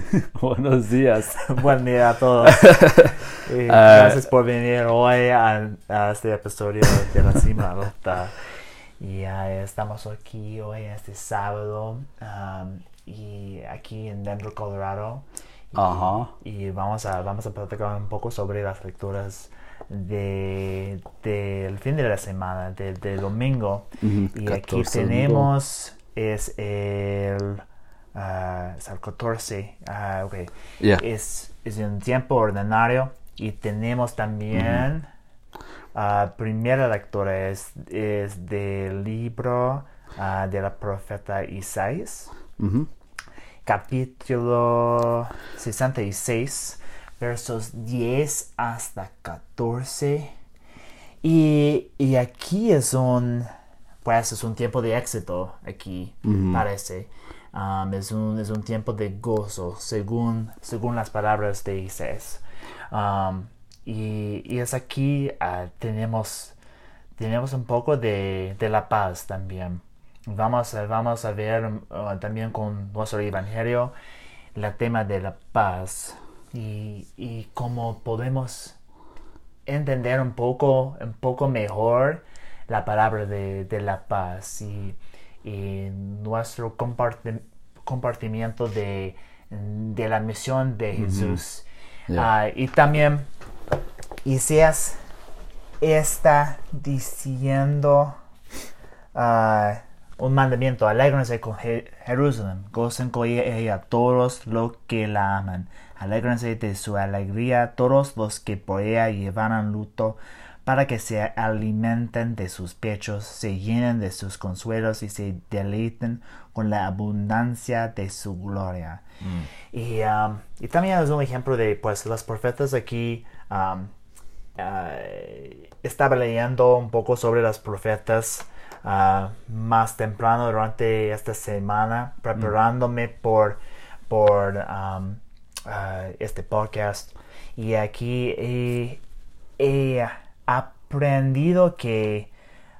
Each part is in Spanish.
Buenos días. Buen día a todos. Y Ah. gracias por venir hoy a, a este episodio de la Cima Rota. Y estamos aquí hoy, este sábado, um, y aquí en Denver, Colorado. Y, Ajá. y vamos a, vamos a platicar un poco sobre las lecturas de, del fin de la semana, de, de domingo. Y aquí 14 domingo. tenemos, es el, ah, es el 14, ah, ok. Yeah. Es, es un tiempo ordinario y tenemos también, ah, primera lectura es, es del libro ah, de la profeta Isaías Ujú. capítulo 66, versos 10 hasta 14. Y, y aquí es un, pues es un tiempo de éxito, aquí parece. Es, un, es un tiempo de gozo, según, según las palabras de Isaías. Y, y es aquí, ah, tenemos, tenemos un poco de, de la paz también. Vamos vamos a ver uh, también con nuestro evangelio el tema de la paz y, y cómo podemos entender un poco, un poco mejor la palabra de, de la paz y, y nuestro comparti- compartimiento de, de la misión de Jesús. Yeah. Ah, y también Isaías está diciendo ah, un mandamiento, alégrense con Je- Jerusalén, gocen con ella todos los que la aman, alégrense de su alegría todos los que por ella llevaran luto, para que se alimenten de sus pechos, se llenen de sus consuelos y se deleiten con la abundancia de su gloria. Y, um, y también es un ejemplo de, pues, los profetas aquí. um, ah, estaba leyendo un poco sobre los profetas ah, más temprano durante esta semana, preparándome por, por um, ah, este podcast. Y aquí he, he aprendido que,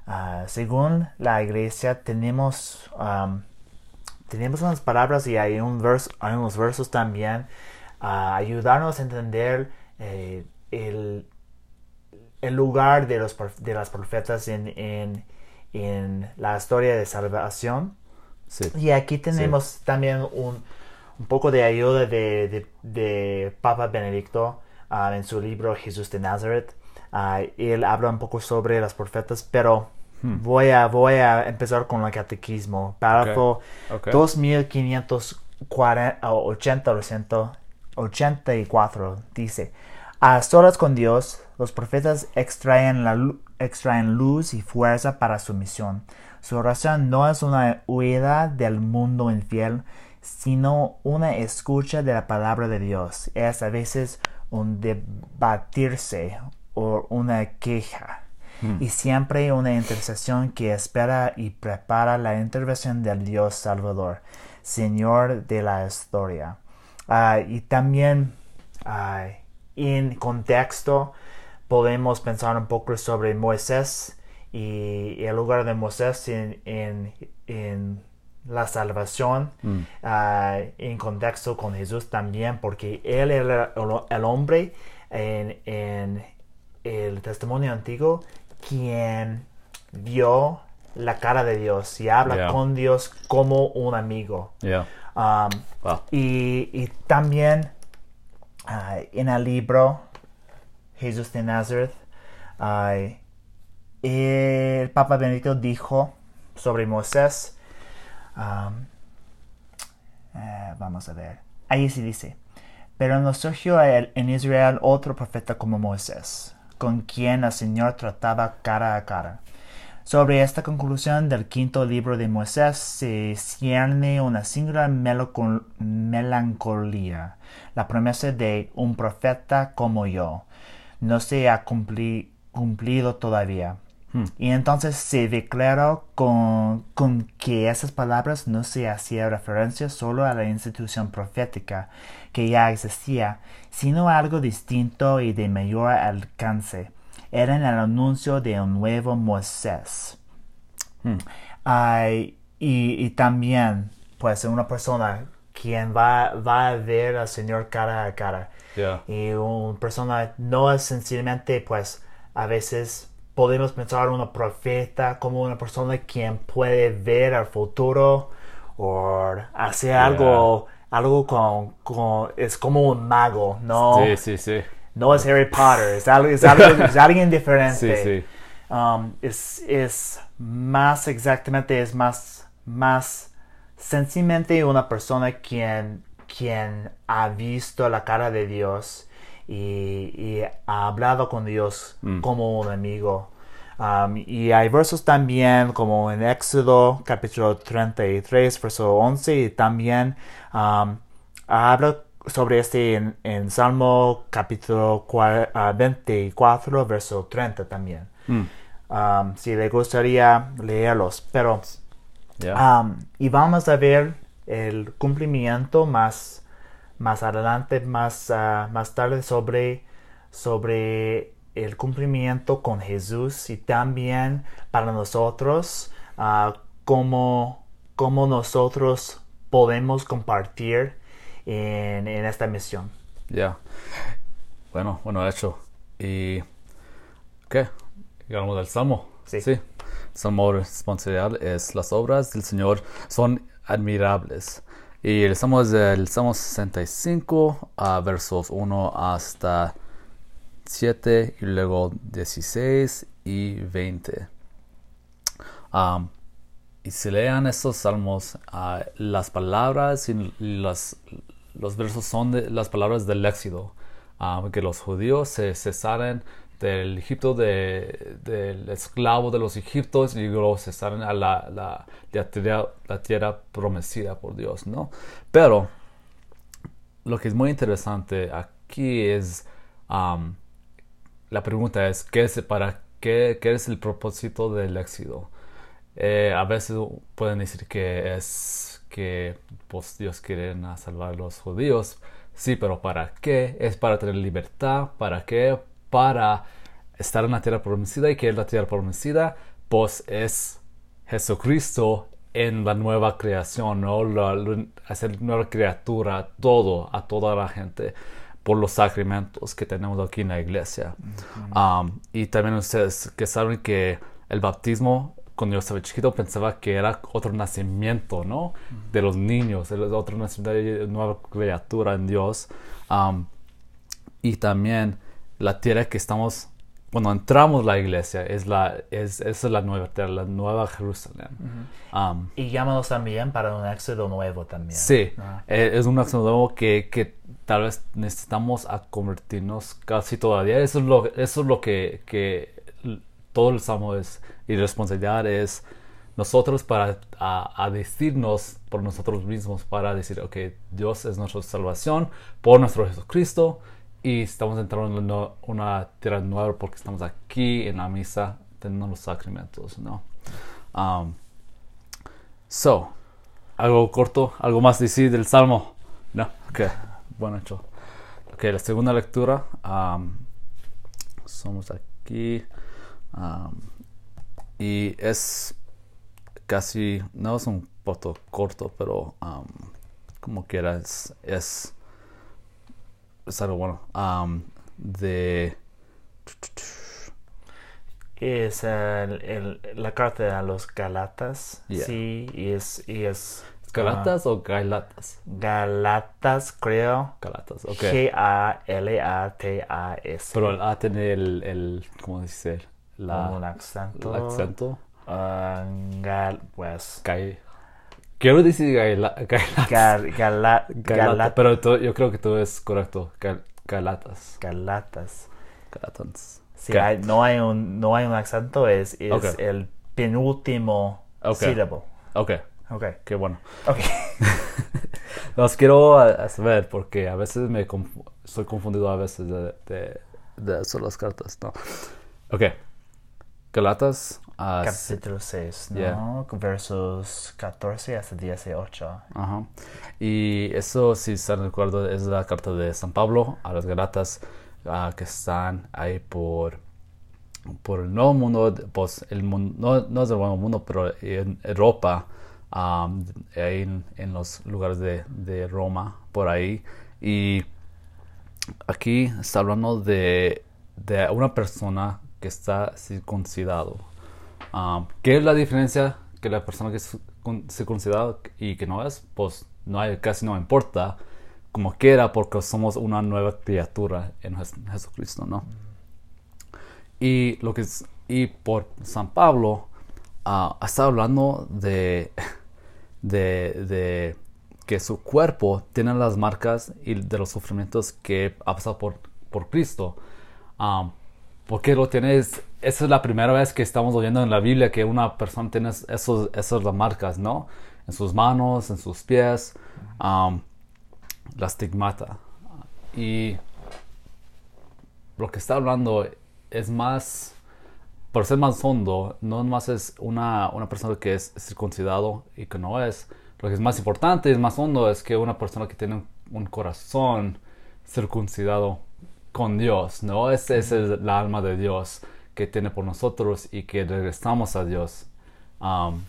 ah, según la iglesia, tenemos. um, tenemos unas palabras y hay, un vers- hay unos versos también a ayudarnos a entender eh, el, el lugar de, los, de las profetas en, en, en la historia de salvación. Sí. Y aquí tenemos también un, un poco de ayuda de, de, de Papa Benedicto ah, en su libro Jesús de Nazaret. Ah, él habla un poco sobre los profetas, pero voy, a, voy a empezar con el catequismo. Párrafo Ok. 2580 84 dice, a solas con Dios, los profetas extraen, la, extraen luz y fuerza para su misión. Su oración no es una huida del mundo infiel, sino una escucha de la palabra de Dios. Es a veces un debatirse o una queja. Y siempre una intercesión que espera y prepara la intervención del Dios Salvador, Señor de la historia. Ah, y también en contexto podemos pensar un poco sobre Moisés y el lugar de Moisés en, en- en la salvación ah, en contexto con Jesús también porque él era el, el hombre en, en el testimonio antiguo quien vio la cara de Dios y habla Yeah. con Dios como un amigo. Yeah. Um, Wow. y, y también ah, en el libro Jesús de Nazaret, ah, el Papa Benedicto dijo sobre Moisés, um, eh, vamos a ver, ahí sí dice, pero no surgió en Israel otro profeta como Moisés, con quien el Señor trataba cara a cara. Sobre esta conclusión del quinto libro de Moisés se cierne una singular melancol- melancolía, la promesa de un profeta como yo. No se ha cumpli- cumplido todavía. Y entonces se declaró con, con que esas palabras no se hacía referencia solo a la institución profética que ya existía, sino a algo distinto y de mayor alcance. Era el anuncio de un nuevo Moisés. Ay, y, y también, pues, una persona quien va, va a ver al Señor cara a cara. Yeah. Y una persona no es sencillamente, pues, a veces podemos pensar una profeta como una persona quien puede ver al futuro o hacer algo, algo con, con, es como un mago, ¿no? Sí, sí, sí. No es Harry Potter, es, algo, es, algo- es alguien diferente. Sí, sí. Um, es, es más exactamente, es más, más sencillamente una persona quien, quien ha visto la cara de Dios y, y ha hablado con Dios como un amigo. Um, y hay versos también como en Éxodo capítulo 33, verso 11 y también um, habla sobre este en, en Salmo capítulo cua- ah, 24, verso 30 también. Um, si le gustaría leerlos, pero Yeah. um, y vamos a ver el cumplimiento más más adelante, más ah, más tarde sobre sobre el cumplimiento con Jesús y también para nosotros ah, cómo cómo nosotros podemos compartir en, en esta misión. Ya. Bueno, bueno, hecho. ¿Y qué? Llegamos al Salmo. Sí. Salmo responsorial es las obras del Señor son admirables. Y el Salmo es del Salmo 65, a versos 1 hasta 7 y luego 16 y 20. Um, y si lean estos salmos, ah, las palabras y las, los versos son las palabras del éxodo, que los judíos se, salen del Egipto, de- del esclavo de los egiptos, y luego se salen a la, la, tierra, prometida por Dios, ¿no? Pero lo que es muy interesante aquí es la pregunta es ¿qué es para qué, qué es el propósito del éxodo? Eh, a veces pueden decir que es que pues, Dios quiere salvar a los judíos. Sí, pero ¿para qué? Es para tener libertad. ¿Para qué? Para estar en la tierra prometida. ¿Y que es la tierra prometida? Pues es Jesucristo en la nueva creación, ¿no? La, la- hacer nueva criatura, todo, a toda la gente, por los sacramentos que tenemos aquí en la iglesia. Um, y también ustedes que saben que el bautismo, cuando yo estaba chiquito, pensaba que era otro nacimiento, ¿no? De los niños, el otro nacimiento de nueva criatura en Dios. Um, y también la tierra que estamos cuando entramos a la iglesia es la es, esa es la nueva tierra la nueva Jerusalén Um, Y llámanos también para un éxodo nuevo también. sí Ah. eh, es un acto nuevo que, que tal vez necesitamos a convertirnos casi todavía. Eso es lo eso es lo que, que l- todo el salmo es. Y responsabilidad es nosotros para a, a decirnos por nosotros mismos para decir ok Dios es nuestra salvación por nuestro Jesucristo y estamos entrando en una, una tierra nueva porque estamos aquí en la misa teniendo los sacramentos no Um, so algo corto algo más decir del salmo. No ok bueno hecho ok la segunda lectura um, somos aquí um, y es casi no es un poco corto pero um, como quiera es, es es algo bueno de Es el- el- la carta a los Galatas. Yeah. Sí, y es, y es galatas o galatas ah, Galatas, creo. galatas ok G-A-L-A-T-A-S. pero el A tiene el, el ¿cómo dice? la, un acento. el acento Ah, gal, pues. Gai- quiero decir gaila- galatas Gal, gala- Galata, pero yo creo que todo es correcto. Gal- Galatas. Galatas. Galatans. Ok. hay- no, hay un, no hay un acento, es, es el penúltimo Ok. sílabo. Ok, Ok. qué bueno. Ok. Los quiero a- a saber porque a veces me confu- estoy confundido a veces de, de, de eso, las cartas, ¿no? Ok. Galatas. sí. Capítulo 6, ¿no? Yeah. Versos 14 hasta 18. Ajá. Y eso, si se recuerdo, es la carta de San Pablo a las Galatas ah, que están ahí por, por el nuevo mundo, pues el mundo, no, no es el nuevo mundo, pero en Europa, um, en, los lugares de, Roma, por ahí. Y aquí está hablando de, de una persona que está circuncidado. Um, ¿Qué es la diferencia que la persona que es circuncidado y que no es? Pues no casi no importa como quiera porque somos una nueva criatura en Jes- Jesucristo, ¿no? Y lo que es, y por San Pablo ah, está hablando de, de, de que su cuerpo tiene las marcas y de los sufrimientos que ha pasado por, por Cristo. Ah, porque lo tienes, esa es la primera vez que estamos oyendo en la Biblia que una persona tiene esos, esas marcas, ¿no? En sus manos, en sus pies, um, la stigmata. Y lo que está hablando es más, por ser más hondo, no más es una, una persona que es circuncidado y que no es. Lo que es más importante, es más hondo, es que una persona que tiene un, un corazón circuncidado con Dios, ¿no? Ese es el, alma de Dios que tiene por nosotros y que regresamos a Dios. Um,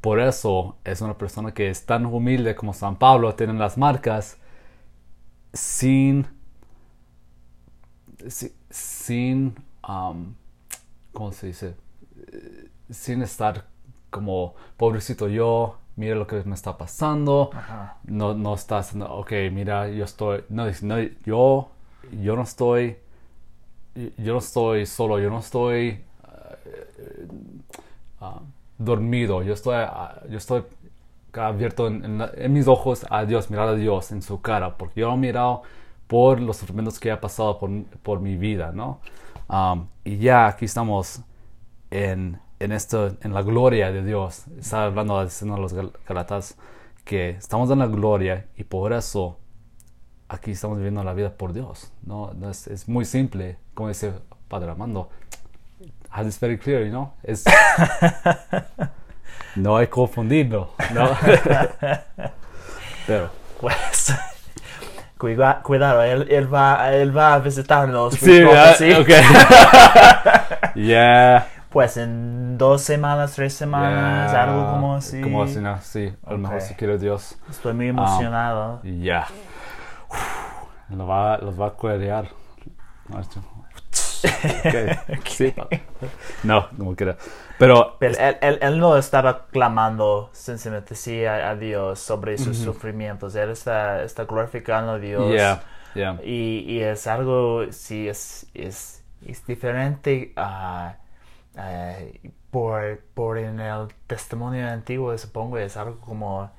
por eso es una persona que es tan humilde como San Pablo, tiene las marcas sin, si- sin, um, ¿cómo se dice? Eh, Sin estar como, pobrecito yo, mira lo que me está pasando. Ajá. No, no está haciendo, ok, mira, yo estoy, no, no, yo, yo no estoy, yo no estoy solo, yo no estoy ah, dormido, yo estoy, ah, yo estoy abierto en, en la- en mis ojos a Dios, mirar a Dios en su cara, porque yo lo he mirado por los sufrimientos que ha pasado por, por mi vida, ¿no? Um, y ya aquí estamos en, en esto, en la gloria de Dios. Está hablando, diciendo a los gal- galatas que estamos en la gloria y por eso aquí estamos viviendo la vida por Dios. No, no es, es muy simple, como dice Padre Armando. Has it's very clear, you know? Es, no hay confundirlo, ¿no? Pero, Pues, cuida- cuidado, él, él, va, él va a visitarnos. sí, ah, ¿sí? ok. yeah. Pues en dos semanas, tres semanas, yeah. algo como así. Como así, no, sí. A lo mejor si quiere Dios. Estoy muy emocionado. Y ya. Lo va, los va a cuerear. Marcho. Ok, Sí. No, como quiera. Pero, Pero él, él, él no estaba clamando sencillamente sí a, a Dios sobre sus sufrimientos. Él está, está glorificando a Dios. yeah, yeah. Y, y es algo, sí, es, es, es diferente ah, ah, por, por en el testimonio antiguo, supongo, es algo como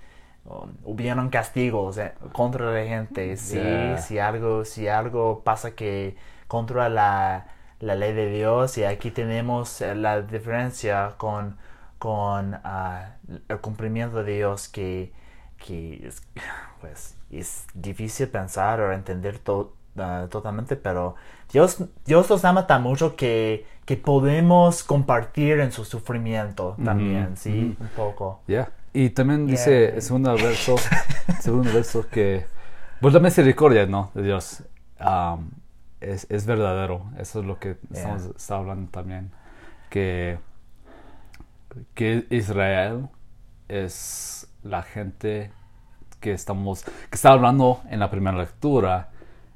um, hubieron castigos contra la gente. Sí, Yeah. si algo, si algo pasa que contra la, la ley de Dios, y aquí tenemos eh, la diferencia con, con ah, el cumplimiento de Dios que, que es, pues, es difícil pensar o entender to- ah, totalmente, pero Dios, Dios nos ama tan mucho que, que podemos compartir en su sufrimiento también, ¿sí? Un poco. Yeah. Y también dice el segundo verso, segundo verso que pues la misericordia, ¿no? De Dios um, es, es verdadero. Eso es lo que Yeah. estamos está hablando también. Que, que Israel es la gente que estamos, que está hablando en la primera lectura.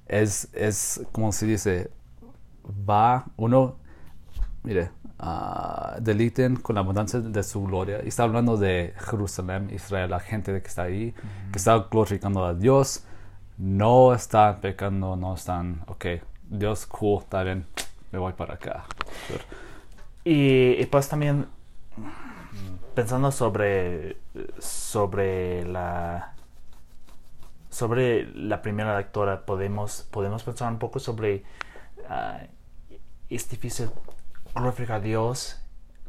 Es, es como se dice, va uno mire, ah, deliten con la abundancia de su gloria. Y está hablando de Jerusalén, Israel, la gente que está ahí, que está glorificando a Dios. No están pecando, no están, ok, Dios, cool, está bien, me voy para acá. Y, y pues también pensando sobre, sobre la sobre la primera lectura podemos, podemos pensar un poco sobre ah, es difícil glorificar a Dios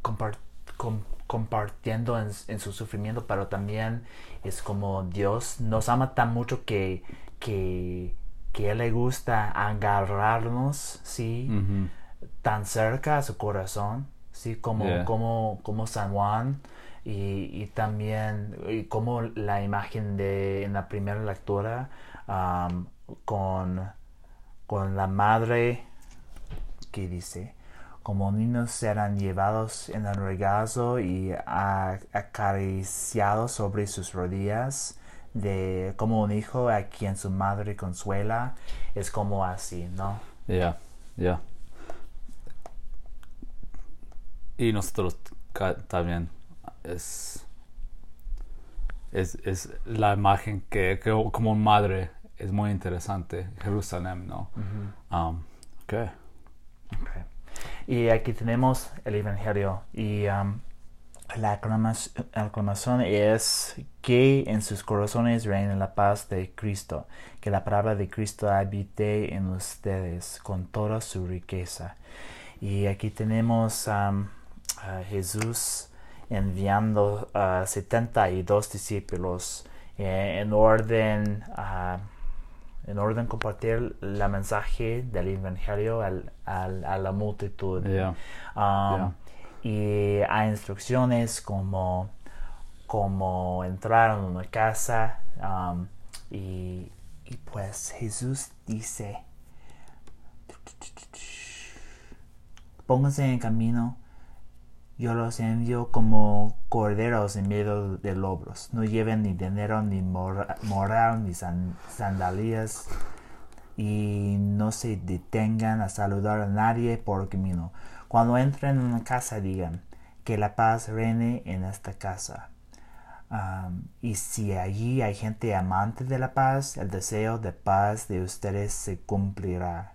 compar- com- compartiendo en, en su sufrimiento, pero también es como Dios nos ama tan mucho que, que, que Él le gusta agarrarnos, ¿sí? Tan cerca a su corazón, ¿sí? Como, Yeah. como, como San Juan y, y también y como la imagen de en la primera lectura con, con la madre que dice como niños serán llevados en el regazo y acariciados sobre sus rodillas, de como un hijo a quien su madre consuela, es como así, ¿no? Ya, ya. Y nosotros también es, es, es la imagen que, que como madre es muy interesante, Jerusalén, ¿no? Um, ok. Ok. Y aquí tenemos el Evangelio y um, la aclamación es que en sus corazones reine la paz de Cristo, que la palabra de Cristo habite en ustedes con toda su riqueza. Y aquí tenemos um, a Jesús enviando a 72 discípulos eh, en orden a en orden compartir la mensaje del evangelio al- al- a la multitud. Yeah. Um, Y hay instrucciones como, como entrar en una casa um, y, y pues Jesús dice, pónganse en camino, yo los envío como corderos en medio de lobos. No lleven ni dinero, ni mora- moral, ni san- sandalias. Y no se detengan a saludar a nadie por camino. Cuando entren en una casa, digan que la paz reine en esta casa. Y si allí hay gente amante de la paz, el deseo de paz de ustedes se cumplirá.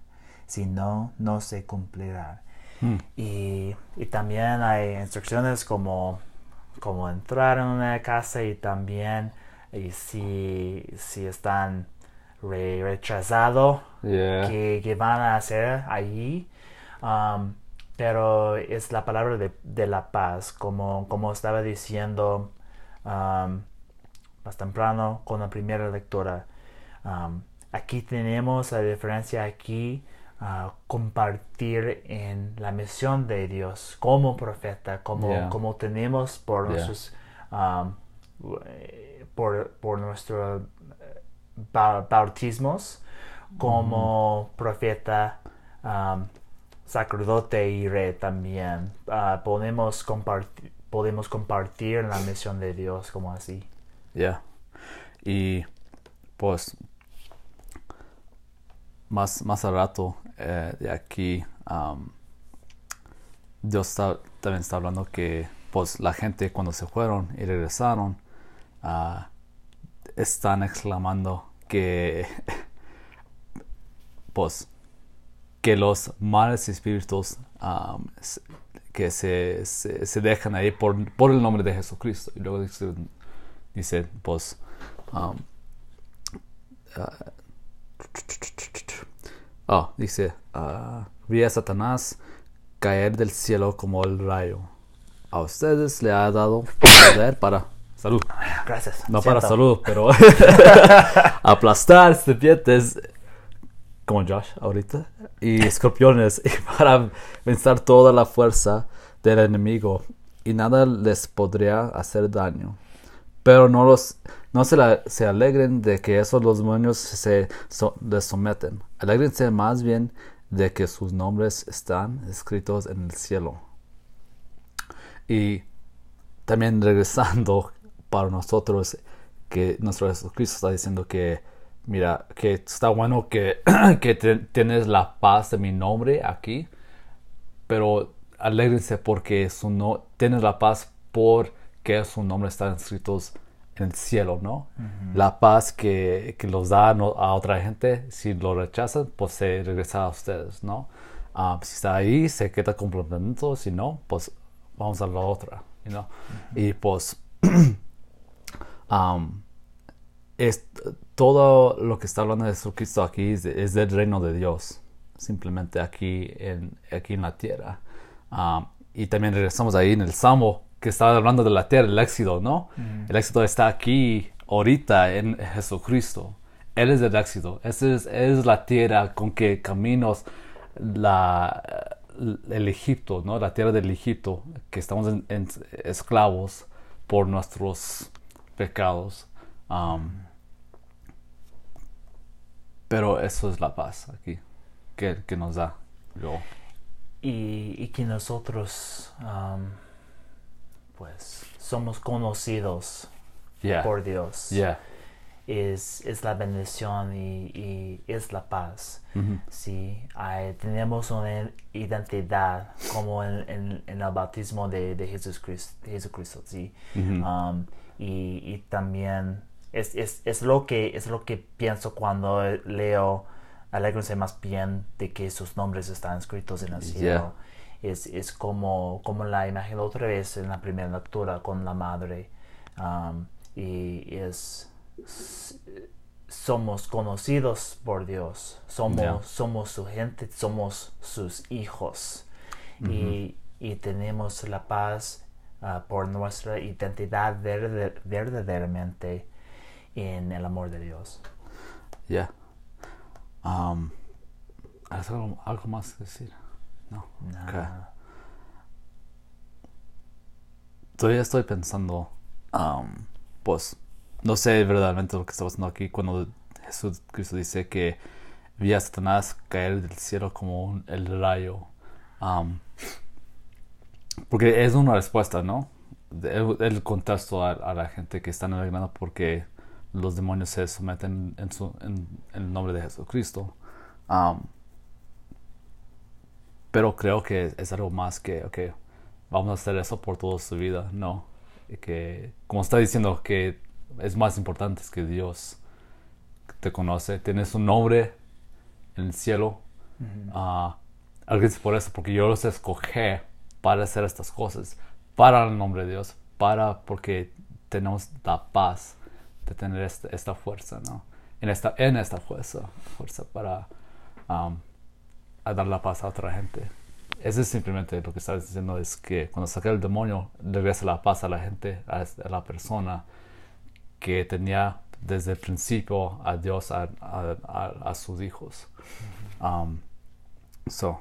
Si no, no se cumplirá. Y, y también hay instrucciones como, como entrar en una casa y también y si, si están re- rechazados, Yeah. que, que van a hacer allí. Um, pero es la palabra de, de la paz, como, como estaba diciendo um, más temprano con la primera lectura. Um, aquí tenemos la diferencia aquí. Compartir en la misión de Dios como profeta, como, Yeah. como tenemos por Yeah. nuestros um, por, por nuestros eh, ba- bautismos como profeta, um, sacerdote y rey también. Ah, podemos, compartir, podemos compartir la misión de Dios como así. Ya. Y pues más, más al rato eh, de aquí Dios también está hablando que pues la gente cuando se fueron y regresaron ah, están exclamando que pues que los malos espíritus que se, se, dejan ahí por, por el nombre de Jesucristo. Y luego dice, pues um, ah, oh, dice ah, vi a Satanás caer del cielo como el rayo. A ustedes le ha dado poder para salud. Gracias. no para salud pero aplastar serpientes como Josh ahorita y escorpiones y para vencer toda la fuerza del enemigo. Y nada les podría hacer daño. Pero no los no se, alegren de que esos los demonios se les someten. Alégrense más bien de que sus nombres están escritos en el cielo. Y también regresando para nosotros que nuestro Jesucristo está diciendo que mira que está bueno que, que tienes la paz de mi nombre aquí pero alégrense porque su no tienes la paz porque su nombre está escritos en el cielo no la paz que, que los da no- a otra gente si lo rechazan pues se regresa a ustedes no Ah, si está ahí se queda complemento si no pues vamos a la otra you know? y pues um, es todo lo que está hablando de Jesucristo aquí es, es del reino de Dios simplemente aquí en, aquí en la tierra. Um, y también regresamos ahí en el Salmo que estaba hablando de la tierra, el éxodo, ¿no? El éxodo está aquí ahorita en Jesucristo. Él es el éxodo. Esa es, es la tierra con que caminos la, el Egipto, ¿no? La tierra del Egipto, que estamos en, en esclavos por nuestros pecados. Um, pero eso es la paz aquí que, que nos da. Yo. y, y que nosotros um, pues somos conocidos Yeah. por Dios Yeah. es, es la bendición y, y es la paz. Mhm. Sí, hay- tenemos una identidad como en, en- en el bautismo de, de Jesucristo, Jesucristo, sí. Mhm. Um, y, y también es, es, es lo que, es lo que pienso cuando leo Alégrense más bien de que sus nombres están escritos en el cielo. Es, es como, como la imagen otra vez en la primera lectura con la madre. Um, y es somos conocidos por Dios, somos, Yeah. somos su gente, somos sus hijos y, y tenemos la paz ah, por nuestra identidad verde- verdaderamente en el amor de Dios. Yeah. Um, ¿Has algo, algo más que decir? No. Ok. Ah, Todavía estoy pensando, um, pues, no sé verdaderamente lo que está pasando aquí cuando Jesús Cristo dice que vi a Satanás caer del cielo como un- el rayo. Um, porque es una respuesta, ¿no? El, el contexto a, a la gente que están alegrando porque los demonios se someten en, su, en, en el nombre de Jesucristo. Um, pero creo que es algo más que, ok, vamos a hacer eso por toda su vida, no. Y que, como está diciendo, que es más importante que Dios te conoce, tienes un nombre en el cielo. ah Agradece por eso, porque yo los escogí para hacer estas cosas, para el nombre de Dios, para porque tenemos la paz de tener esta, esta fuerza, ¿no? En esta, en esta fuerza, fuerza para um, a dar la paz a otra gente. Eso es simplemente lo que estás diciendo, es que cuando saca el demonio, regresa la paz a la gente, a, la persona que tenía desde el principio a Dios, a, a, a- sus hijos. Um, so,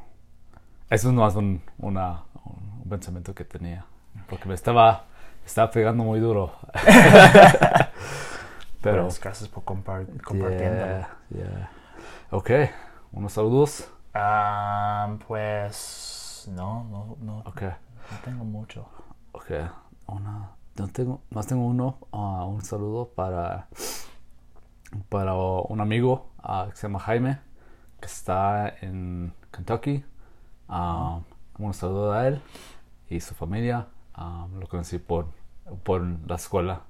eso es un, una, un pensamiento que tenía, porque me estaba, estaba pegando muy duro. Pero, gracias por compar- compartiendo. yeah, yeah. Ok, unos saludos. Ah, pues no, no, no, no tengo mucho. Ok, una, no tengo, más tengo uno, ah, un saludo para, para un amigo ah, que se llama Jaime, que está en Kentucky. Ah, un saludo a él y su familia. Lo conocí por, por la escuela.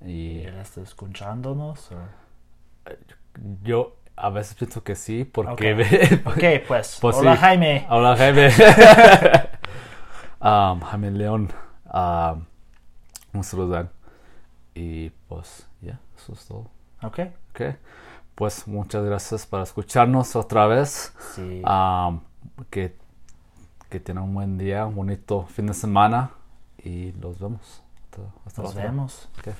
Y ¿Él está escuchándonos? o? yo a veces pienso que sí, porque... Ok. Ok, pues. Pues Hola sí. Jaime. Hola Jaime. um, Jaime León. Um, un saludo. Y pues, ya, eso es todo. Ok. Ok. Pues muchas gracias por escucharnos otra vez. Sí. Um, que, que tengan un buen día, un bonito fin de semana. Y los vemos. Hasta, hasta Nos vemos. Ok.